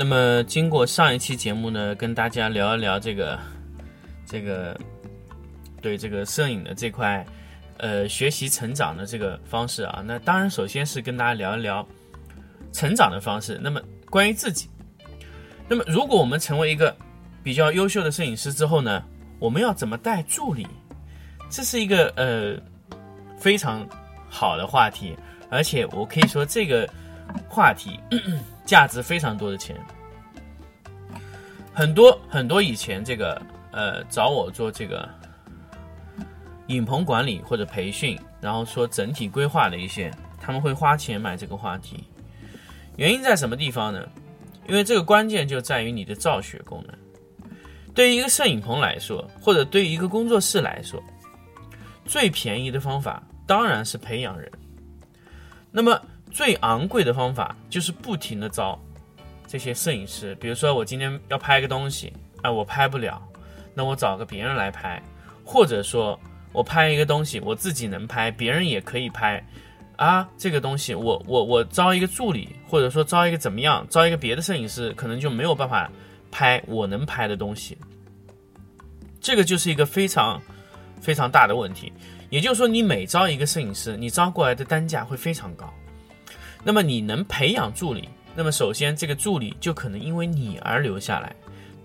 那么，经过上一期节目呢，跟大家聊一聊这个，这个对这个摄影的这块，呃，学习成长的这个方式啊。那当然，首先是跟大家聊一聊成长的方式。那么，关于自己，那么如果我们成为一个比较优秀的摄影师之后呢，我们要怎么带助理？这是一个呃非常好的话题，而且我可以说这个话题。价值非常多的钱，很多很多以前这个呃找我做这个影棚管理或者培训，然后说整体规划的一些，他们会花钱买这个话题。原因在什么地方呢？因为这个关键就在于你的造血功能。对于一个摄影棚来说，或者对于一个工作室来说，最便宜的方法当然是培养人。那么。最昂贵的方法就是不停的招这些摄影师，比如说我今天要拍个东西，啊，我拍不了，那我找个别人来拍，或者说我拍一个东西，我自己能拍，别人也可以拍，啊，这个东西我我我招一个助理，或者说招一个怎么样，招一个别的摄影师，可能就没有办法拍我能拍的东西，这个就是一个非常非常大的问题。也就是说，你每招一个摄影师，你招过来的单价会非常高。那么你能培养助理，那么首先这个助理就可能因为你而留下来。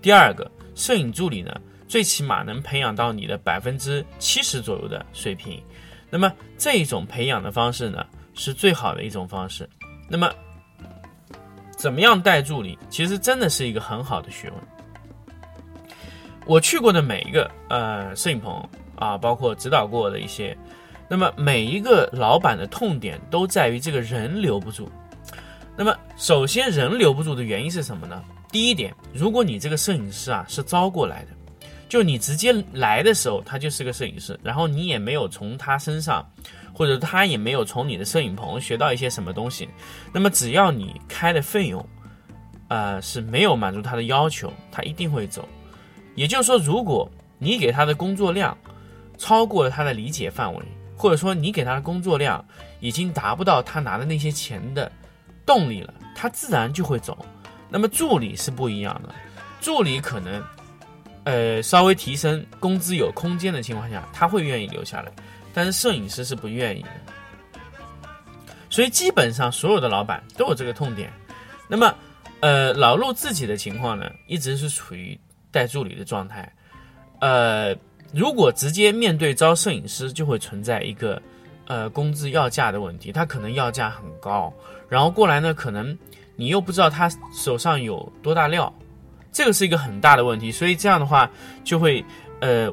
第二个，摄影助理呢，最起码能培养到你的百分之七十左右的水平。那么这一种培养的方式呢，是最好的一种方式。那么怎么样带助理，其实真的是一个很好的学问。我去过的每一个呃摄影棚啊，包括指导过的一些。那么每一个老板的痛点都在于这个人留不住。那么首先人留不住的原因是什么呢？第一点，如果你这个摄影师啊是招过来的，就你直接来的时候他就是个摄影师，然后你也没有从他身上，或者他也没有从你的摄影棚学到一些什么东西，那么只要你开的费用，呃是没有满足他的要求，他一定会走。也就是说，如果你给他的工作量超过了他的理解范围。或者说你给他的工作量已经达不到他拿的那些钱的动力了，他自然就会走。那么助理是不一样的，助理可能呃稍微提升工资有空间的情况下，他会愿意留下来，但是摄影师是不愿意的。所以基本上所有的老板都有这个痛点。那么呃老陆自己的情况呢，一直是处于带助理的状态，呃。如果直接面对招摄影师，就会存在一个，呃，工资要价的问题。他可能要价很高，然后过来呢，可能你又不知道他手上有多大料，这个是一个很大的问题。所以这样的话，就会呃，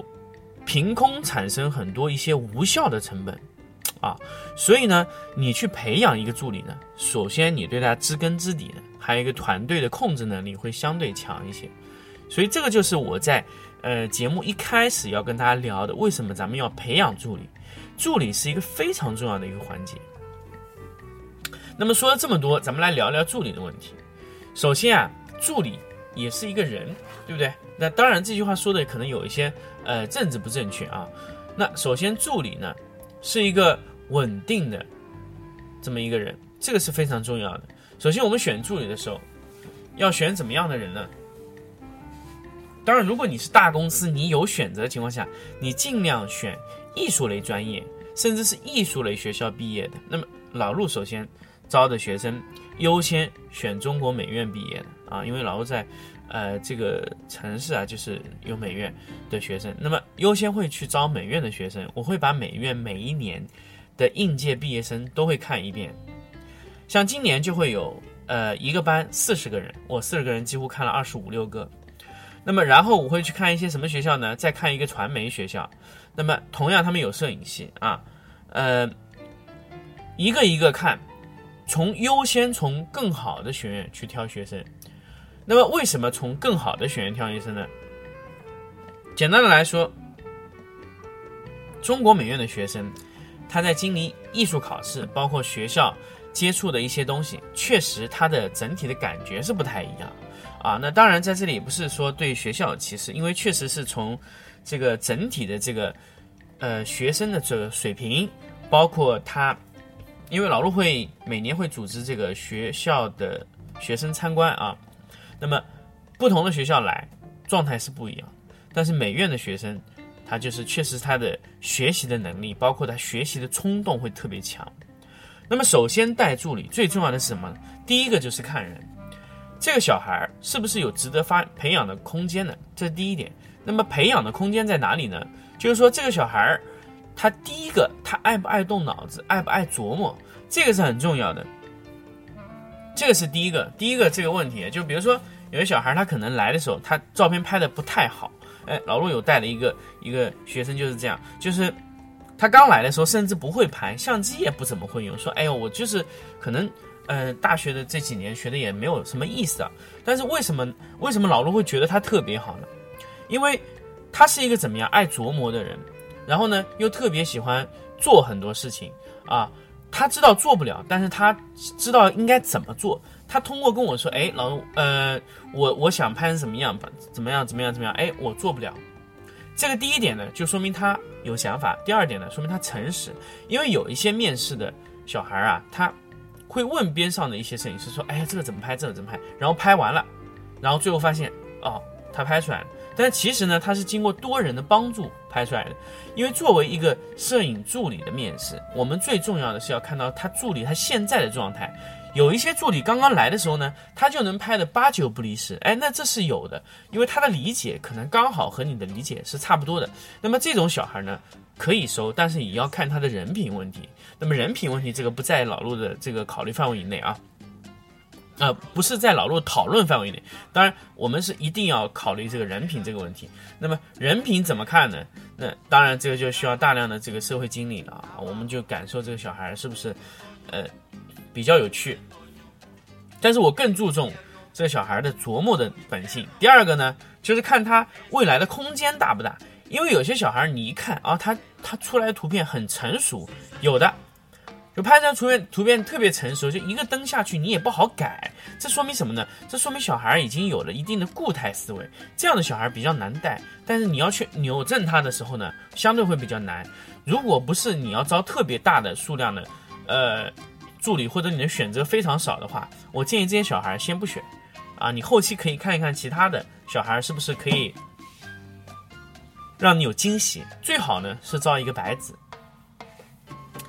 凭空产生很多一些无效的成本，啊，所以呢，你去培养一个助理呢，首先你对他知根知底的，还有一个团队的控制能力会相对强一些。所以这个就是我在。呃，节目一开始要跟大家聊的，为什么咱们要培养助理？助理是一个非常重要的一个环节。那么说了这么多，咱们来聊聊助理的问题。首先啊，助理也是一个人，对不对？那当然这句话说的可能有一些呃政治不正确啊。那首先助理呢是一个稳定的这么一个人，这个是非常重要的。首先我们选助理的时候，要选怎么样的人呢？当然，如果你是大公司，你有选择的情况下，你尽量选艺术类专业，甚至是艺术类学校毕业的。那么老陆首先招的学生优先选中国美院毕业的啊，因为老陆在呃这个城市啊就是有美院的学生，那么优先会去招美院的学生。我会把美院每一年的应届毕业生都会看一遍，像今年就会有呃一个班四十个人，我四十个人几乎看了二十五六个。那么，然后我会去看一些什么学校呢？再看一个传媒学校，那么同样他们有摄影系啊，呃，一个一个看，从优先从更好的学院去挑学生。那么为什么从更好的学院挑学生呢？简单的来说，中国美院的学生他在经历艺术考试，包括学校接触的一些东西，确实他的整体的感觉是不太一样啊。那当然在这里不是说对学校歧视，因为确实是从这个整体的这个呃学生的这个水平，包括他，因为老陆会每年会组织这个学校的学生参观啊。那么，不同的学校来，状态是不一样。但是美院的学生，他就是确实他的学习的能力，包括他学习的冲动会特别强。那么，首先带助理最重要的是什么？第一个就是看人，这个小孩是不是有值得发培养的空间呢？这是第一点。那么，培养的空间在哪里呢？就是说，这个小孩他第一个，他爱不爱动脑子，爱不爱琢磨，这个是很重要的。这个是第一个，第一个这个问题，就比如说有些小孩他可能来的时候，他照片拍的不太好。哎，老陆有带了一个一个学生就是这样，就是他刚来的时候甚至不会拍相机，也不怎么会用。说，哎呦，我就是可能，呃，大学的这几年学的也没有什么意思啊。但是为什么为什么老陆会觉得他特别好呢？因为他是一个怎么样爱琢磨的人，然后呢又特别喜欢做很多事情啊。他知道做不了，但是他知道应该怎么做。他通过跟我说：“哎，老陆呃，我我想拍成什么样，怎么样，怎么样，怎么样？哎，我做不了。”这个第一点呢，就说明他有想法；第二点呢，说明他诚实。因为有一些面试的小孩啊，他会问边上的一些摄影师说：“哎，这个怎么拍？这个怎么拍？”然后拍完了，然后最后发现，哦，他拍出来了。但其实呢，他是经过多人的帮助拍出来的。因为作为一个摄影助理的面试，我们最重要的是要看到他助理他现在的状态。有一些助理刚刚来的时候呢，他就能拍的八九不离十。哎，那这是有的，因为他的理解可能刚好和你的理解是差不多的。那么这种小孩呢，可以收，但是也要看他的人品问题。那么人品问题这个不在老陆的这个考虑范围以内啊。呃，不是在老陆讨论范围内，当然我们是一定要考虑这个人品这个问题。那么人品怎么看呢？那当然这个就需要大量的这个社会经历了啊，我们就感受这个小孩是不是，呃，比较有趣。但是我更注重这个小孩的琢磨的本性。第二个呢，就是看他未来的空间大不大，因为有些小孩你一看啊，他他出来的图片很成熟，有的。就拍张图片，图片特别成熟，就一个灯下去你也不好改，这说明什么呢？这说明小孩已经有了一定的固态思维，这样的小孩比较难带。但是你要去扭正他的时候呢，相对会比较难。如果不是你要招特别大的数量的，呃，助理或者你的选择非常少的话，我建议这些小孩先不选，啊，你后期可以看一看其他的小孩是不是可以让你有惊喜。最好呢是招一个白纸。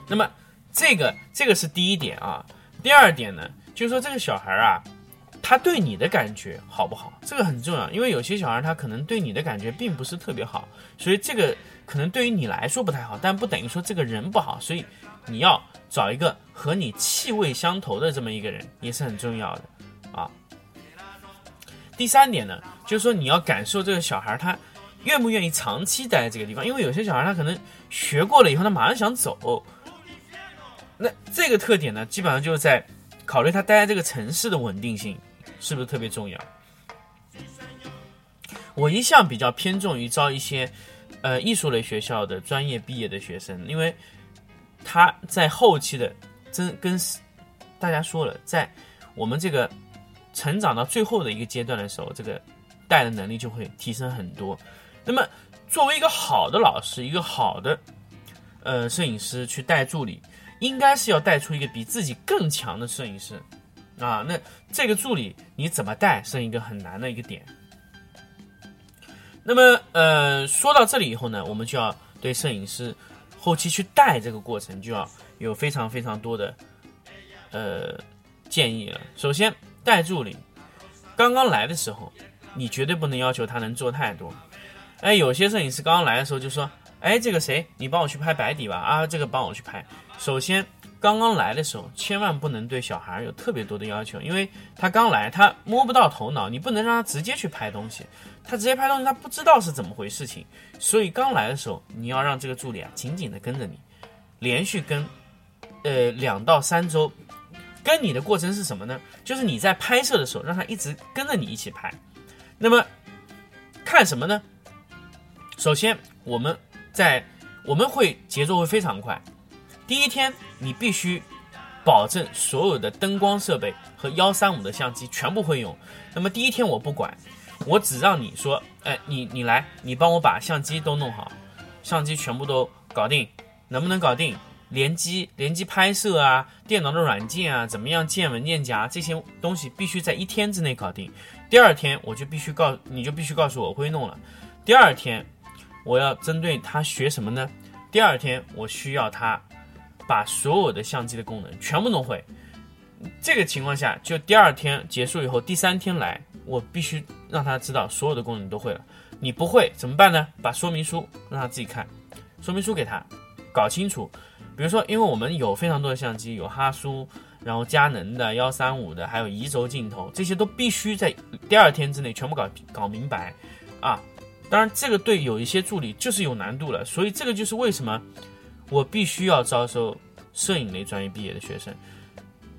那么。这个这个是第一点啊，第二点呢，就是说这个小孩啊，他对你的感觉好不好？这个很重要，因为有些小孩他可能对你的感觉并不是特别好，所以这个可能对于你来说不太好，但不等于说这个人不好，所以你要找一个和你气味相投的这么一个人也是很重要的啊。第三点呢，就是说你要感受这个小孩他愿不愿意长期待在这个地方，因为有些小孩他可能学过了以后他马上想走。那这个特点呢，基本上就是在考虑他待在这个城市的稳定性是不是特别重要。我一向比较偏重于招一些呃艺术类学校的专业毕业的学生，因为他在后期的真跟大家说了，在我们这个成长到最后的一个阶段的时候，这个带的能力就会提升很多。那么作为一个好的老师，一个好的呃摄影师去带助理。应该是要带出一个比自己更强的摄影师，啊，那这个助理你怎么带是一个很难的一个点。那么，呃，说到这里以后呢，我们就要对摄影师后期去带这个过程就要有非常非常多的呃建议了。首先，带助理刚刚来的时候，你绝对不能要求他能做太多。哎，有些摄影师刚刚来的时候就说。哎，这个谁？你帮我去拍白底吧。啊，这个帮我去拍。首先，刚刚来的时候，千万不能对小孩有特别多的要求，因为他刚来，他摸不到头脑，你不能让他直接去拍东西。他直接拍东西，他不知道是怎么回事情。所以刚来的时候，你要让这个助理啊紧紧的跟着你，连续跟，呃，两到三周，跟你的过程是什么呢？就是你在拍摄的时候，让他一直跟着你一起拍。那么看什么呢？首先，我们在我们会节奏会非常快。第一天，你必须保证所有的灯光设备和幺三五的相机全部会用。那么第一天我不管，我只让你说，哎，你你来，你帮我把相机都弄好，相机全部都搞定，能不能搞定？联机、联机拍摄啊，电脑的软件啊，怎么样建文件夹这些东西必须在一天之内搞定。第二天我就必须告，你就必须告诉我我会弄了。第二天我要针对他学什么呢？第二天我需要他把所有的相机的功能全部弄会。这个情况下，就第二天结束以后，第三天来，我必须让他知道所有的功能都会了。你不会怎么办呢？把说明书让他自己看，说明书给他搞清楚。比如说，因为我们有非常多的相机，有哈苏，然后佳能的幺三五的，还有移轴镜头，这些都必须在第二天之内全部搞搞明白，啊，当然这个对有一些助理就是有难度了，所以这个就是为什么我必须要招收摄影类专业毕业的学生，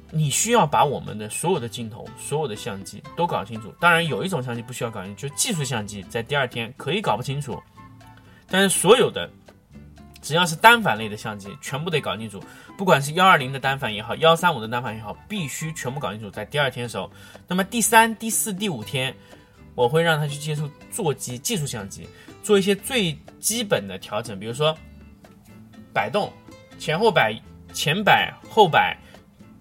你需要把我们的所有的镜头、所有的相机都搞清楚。当然有一种相机不需要搞清楚，就技术相机在第二天可以搞不清楚，但是所有的。只要是单反类的相机，全部得搞清楚，不管是幺二零的单反也好，幺三五的单反也好，必须全部搞清楚。在第二天的时候，那么第三、第四、第五天，我会让他去接触座机、技术相机，做一些最基本的调整，比如说摆动、前后摆、前摆、后摆、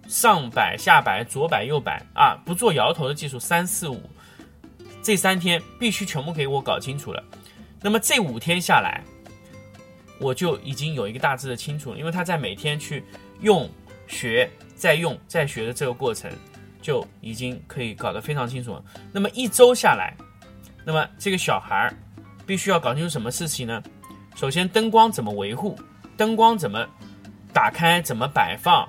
上摆、下摆、左摆、右摆啊，不做摇头的技术，三四五，这三天必须全部给我搞清楚了。那么这五天下来。我就已经有一个大致的清楚了，因为他在每天去用、学、再用、再学的这个过程，就已经可以搞得非常清楚了。那么一周下来，那么这个小孩儿必须要搞清楚什么事情呢？首先，灯光怎么维护，灯光怎么打开、怎么摆放，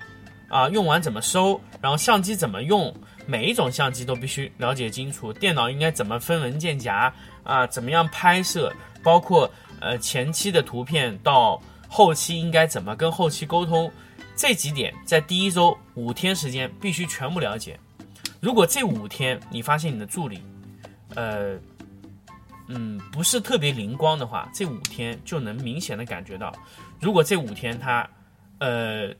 啊，用完怎么收，然后相机怎么用，每一种相机都必须了解清楚。电脑应该怎么分文件夹啊？怎么样拍摄，包括。呃，前期的图片到后期应该怎么跟后期沟通，这几点在第一周五天时间必须全部了解。如果这五天你发现你的助理，呃，嗯，不是特别灵光的话，这五天就能明显的感觉到。如果这五天他，呃，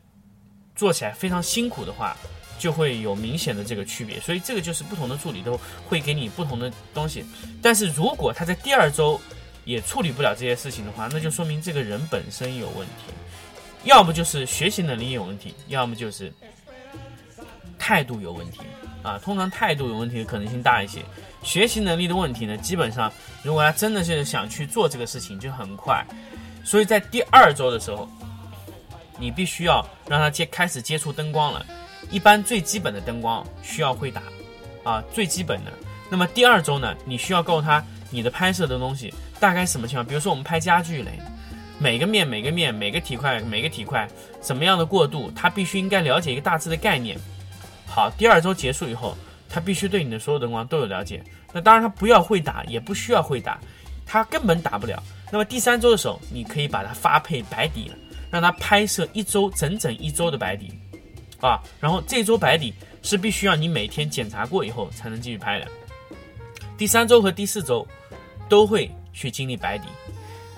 做起来非常辛苦的话，就会有明显的这个区别。所以这个就是不同的助理都会给你不同的东西。但是如果他在第二周，也处理不了这些事情的话，那就说明这个人本身有问题，要么就是学习能力有问题，要么就是态度有问题啊。通常态度有问题的可能性大一些，学习能力的问题呢，基本上如果他真的是想去做这个事情，就很快。所以在第二周的时候，你必须要让他接开始接触灯光了，一般最基本的灯光需要会打啊，最基本的。那么第二周呢，你需要告诉他你的拍摄的东西。大概什么情况？比如说我们拍家具类，每个面、每个面、每个体块、每个体块，怎么样的过渡，他必须应该了解一个大致的概念。好，第二周结束以后，他必须对你的所有灯光都有了解。那当然他不要会打，也不需要会打，他根本打不了。那么第三周的时候，你可以把它发配白底了，让他拍摄一周整整一周的白底，啊，然后这周白底是必须要你每天检查过以后才能继续拍的。第三周和第四周都会。去经历白底，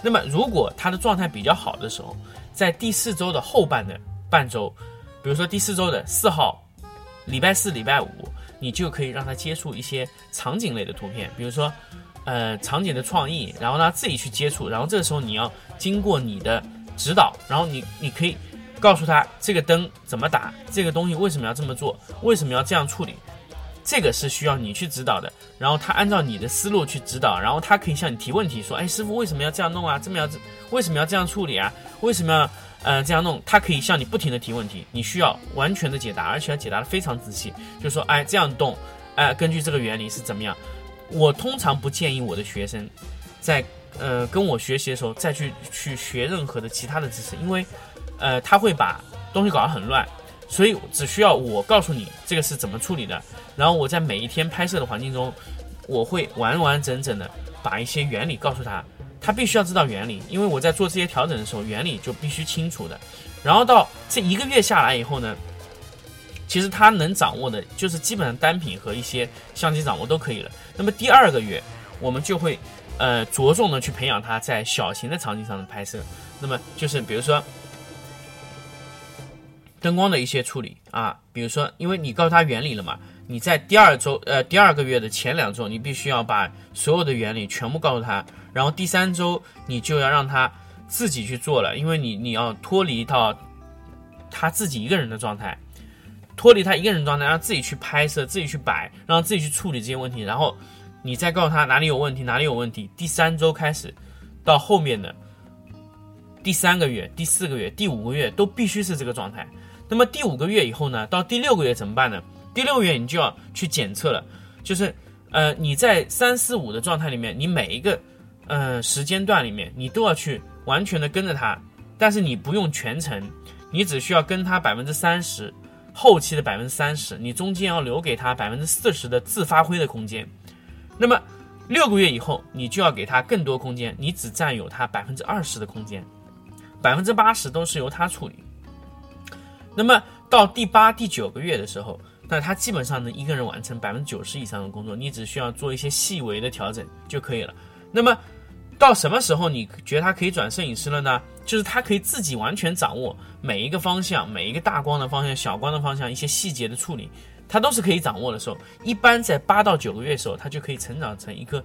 那么如果他的状态比较好的时候，在第四周的后半的半周，比如说第四周的四号，礼拜四、礼拜五，你就可以让他接触一些场景类的图片，比如说，呃，场景的创意，然后呢自己去接触，然后这个时候你要经过你的指导，然后你你可以告诉他这个灯怎么打，这个东西为什么要这么做，为什么要这样处理。这个是需要你去指导的，然后他按照你的思路去指导，然后他可以向你提问题，说：“哎，师傅为什么要这样弄啊？这么要为什么要这样处理啊？为什么要呃这样弄？”他可以向你不停的提问题，你需要完全的解答，而且要解答的非常仔细。就是说：“哎，这样动，哎，根据这个原理是怎么样？”我通常不建议我的学生在呃跟我学习的时候再去去学任何的其他的知识，因为呃他会把东西搞得很乱。所以只需要我告诉你这个是怎么处理的，然后我在每一天拍摄的环境中，我会完完整整的把一些原理告诉他，他必须要知道原理，因为我在做这些调整的时候，原理就必须清楚的。然后到这一个月下来以后呢，其实他能掌握的，就是基本上单品和一些相机掌握都可以了。那么第二个月，我们就会呃着重的去培养他在小型的场景上的拍摄。那么就是比如说灯光的一些处理啊，比如说因为你告诉他原理了嘛，你在第二周呃第二个月的前两周，你必须要把所有的原理全部告诉他，然后第三周你就要让他自己去做了，因为你你要脱离到他自己一个人的状态。脱离他一个人状态，让自己去拍摄，自己去摆，让自己去处理这些问题，然后你再告诉他哪里有问题，哪里有问题。第三周开始，到后面的第三个月、第四个月、第五个月都必须是这个状态。那么第五个月以后呢？到第六个月怎么办呢？第六个月你就要去检测了，就是呃你在三四五的状态里面，你每一个呃时间段里面，你都要去完全的跟着他，但是你不用全程，你只需要跟他百分之三十。后期的百分之三十，你中间要留给他百分之四十的自发挥的空间。那么六个月以后，你就要给他更多空间，你只占有他百分之二十的空间，百分之八十都是由他处理。那么到第八、第九个月的时候，那他基本上能一个人完成百分之九十以上的工作，你只需要做一些细微的调整就可以了。那么到什么时候你觉得他可以转摄影师了呢？就是他可以自己完全掌握每一个方向、每一个大光的方向、小光的方向、一些细节的处理，他都是可以掌握的时候。一般在八到九个月的时候，他就可以成长成一个，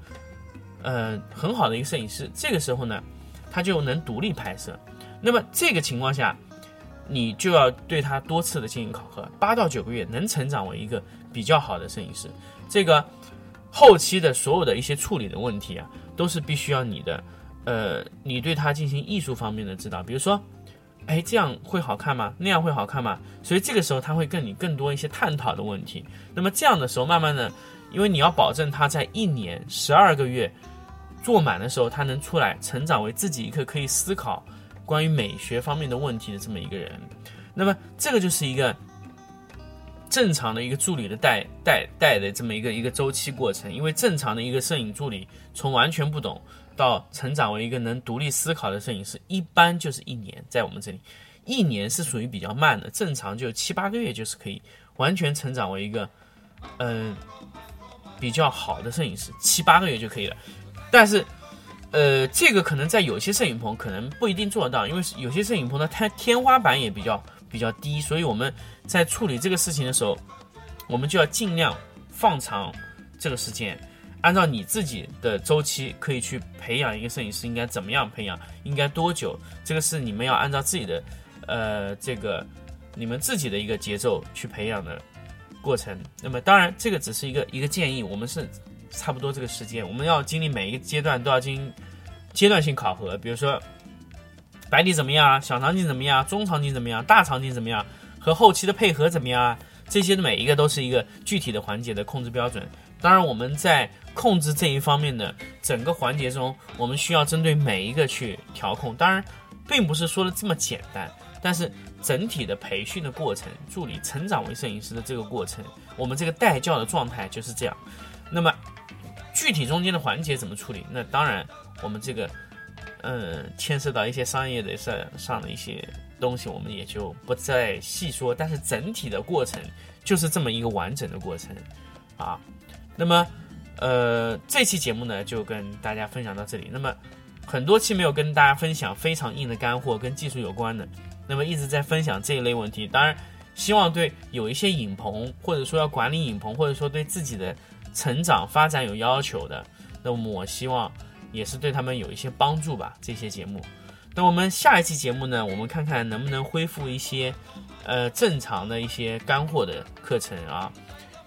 呃，很好的一个摄影师。这个时候呢，他就能独立拍摄。那么这个情况下，你就要对他多次的进行考核。八到九个月能成长为一个比较好的摄影师，这个后期的所有的一些处理的问题啊。都是必须要你的，呃，你对他进行艺术方面的指导，比如说，哎，这样会好看吗？那样会好看吗？所以这个时候他会跟你更多一些探讨的问题。那么这样的时候，慢慢的，因为你要保证他在一年十二个月做满的时候，他能出来成长为自己一个可以思考关于美学方面的问题的这么一个人。那么这个就是一个。正常的一个助理的带带带的这么一个一个周期过程，因为正常的一个摄影助理从完全不懂到成长为一个能独立思考的摄影师，一般就是一年，在我们这里，一年是属于比较慢的，正常就七八个月就是可以完全成长为一个嗯比较好的摄影师，七八个月就可以了。但是呃，这个可能在有些摄影棚可能不一定做得到，因为有些摄影棚的它天花板也比较。比较低，所以我们在处理这个事情的时候，我们就要尽量放长这个时间，按照你自己的周期，可以去培养一个摄影师应该怎么样培养，应该多久，这个是你们要按照自己的，呃，这个你们自己的一个节奏去培养的过程。那么当然，这个只是一个一个建议，我们是差不多这个时间，我们要经历每一个阶段都要经阶段性考核，比如说。白底怎么样啊？小场景怎么样？中场景怎么样？大场景怎么样？和后期的配合怎么样啊？这些的每一个都是一个具体的环节的控制标准。当然，我们在控制这一方面的整个环节中，我们需要针对每一个去调控。当然，并不是说的这么简单，但是整体的培训的过程，助理成长为摄影师的这个过程，我们这个带教的状态就是这样。那么，具体中间的环节怎么处理？那当然，我们这个。嗯，牵涉到一些商业的上上的一些东西，我们也就不再细说。但是整体的过程就是这么一个完整的过程啊。那么，呃，这期节目呢就跟大家分享到这里。那么很多期没有跟大家分享非常硬的干货，跟技术有关的。那么一直在分享这一类问题。当然，希望对有一些影棚，或者说要管理影棚，或者说对自己的成长发展有要求的，那么我希望。也是对他们有一些帮助吧。这些节目，那我们下一期节目呢？我们看看能不能恢复一些，呃，正常的一些干货的课程啊。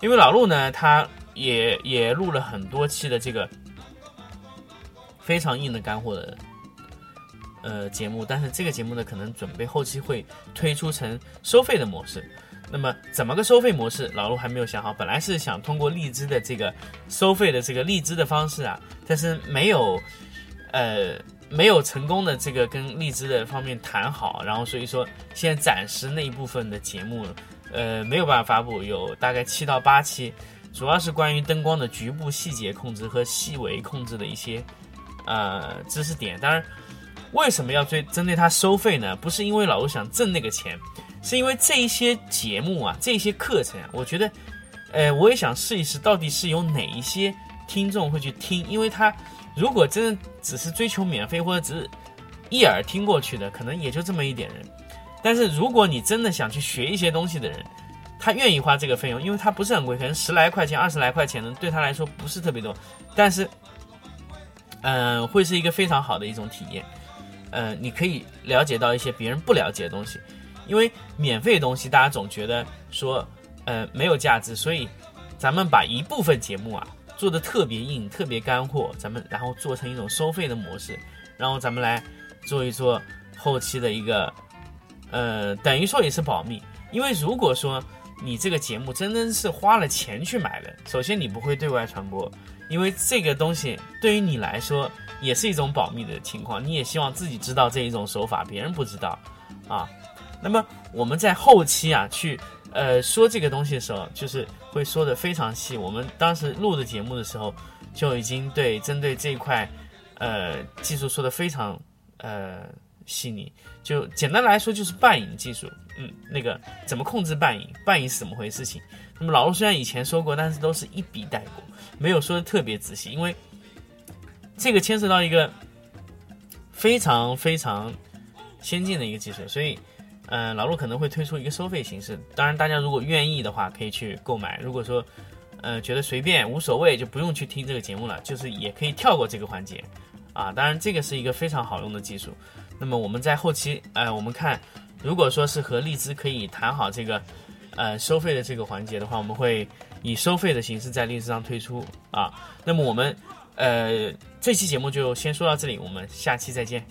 因为老陆呢，他也也录了很多期的这个非常硬的干货的呃节目，但是这个节目呢，可能准备后期会推出成收费的模式。那么怎么个收费模式？老陆还没有想好。本来是想通过荔枝的这个收费的这个荔枝的方式啊，但是没有，呃，没有成功的这个跟荔枝的方面谈好，然后所以说现在暂时那一部分的节目，呃，没有办法发布，有大概七到八期，主要是关于灯光的局部细节控制和细微控制的一些呃知识点。当然，为什么要追针对它收费呢？不是因为老陆想挣那个钱。是因为这一些节目啊，这些课程啊，我觉得，呃，我也想试一试，到底是有哪一些听众会去听，因为他如果真的只是追求免费或者只是一耳听过去的，可能也就这么一点人。但是如果你真的想去学一些东西的人，他愿意花这个费用，因为他不是很贵，可能十来块钱、二十来块钱的，对他来说不是特别多，但是，嗯，会是一个非常好的一种体验。呃，你可以了解到一些别人不了解的东西，因为免费的东西大家总觉得说，呃，没有价值，所以咱们把一部分节目啊做的特别硬、特别干货，咱们然后做成一种收费的模式，然后咱们来做一做后期的一个，呃，等于说也是保密，因为如果说你这个节目真的是花了钱去买的，首先你不会对外传播，因为这个东西对于你来说。也是一种保密的情况，你也希望自己知道这一种手法，别人不知道，啊，那么我们在后期啊去呃说这个东西的时候，就是会说的非常细。我们当时录的节目的时候，就已经对针对这一块呃技术说的非常呃细腻。就简单来说，就是半影技术，嗯，那个怎么控制半影，半影是怎么回事情。那么老陆虽然以前说过，但是都是一笔带过，没有说的特别仔细，因为。这个牵涉到一个非常非常先进的一个技术，所以，呃，老陆可能会推出一个收费形式。当然，大家如果愿意的话，可以去购买。如果说，呃，觉得随便无所谓，就不用去听这个节目了，就是也可以跳过这个环节，啊，当然这个是一个非常好用的技术。那么我们在后期，呃，我们看，如果说是和荔枝可以谈好这个，呃，收费的这个环节的话，我们会以收费的形式在荔枝上推出啊。那么我们。呃，这期节目就先说到这里，我们下期再见。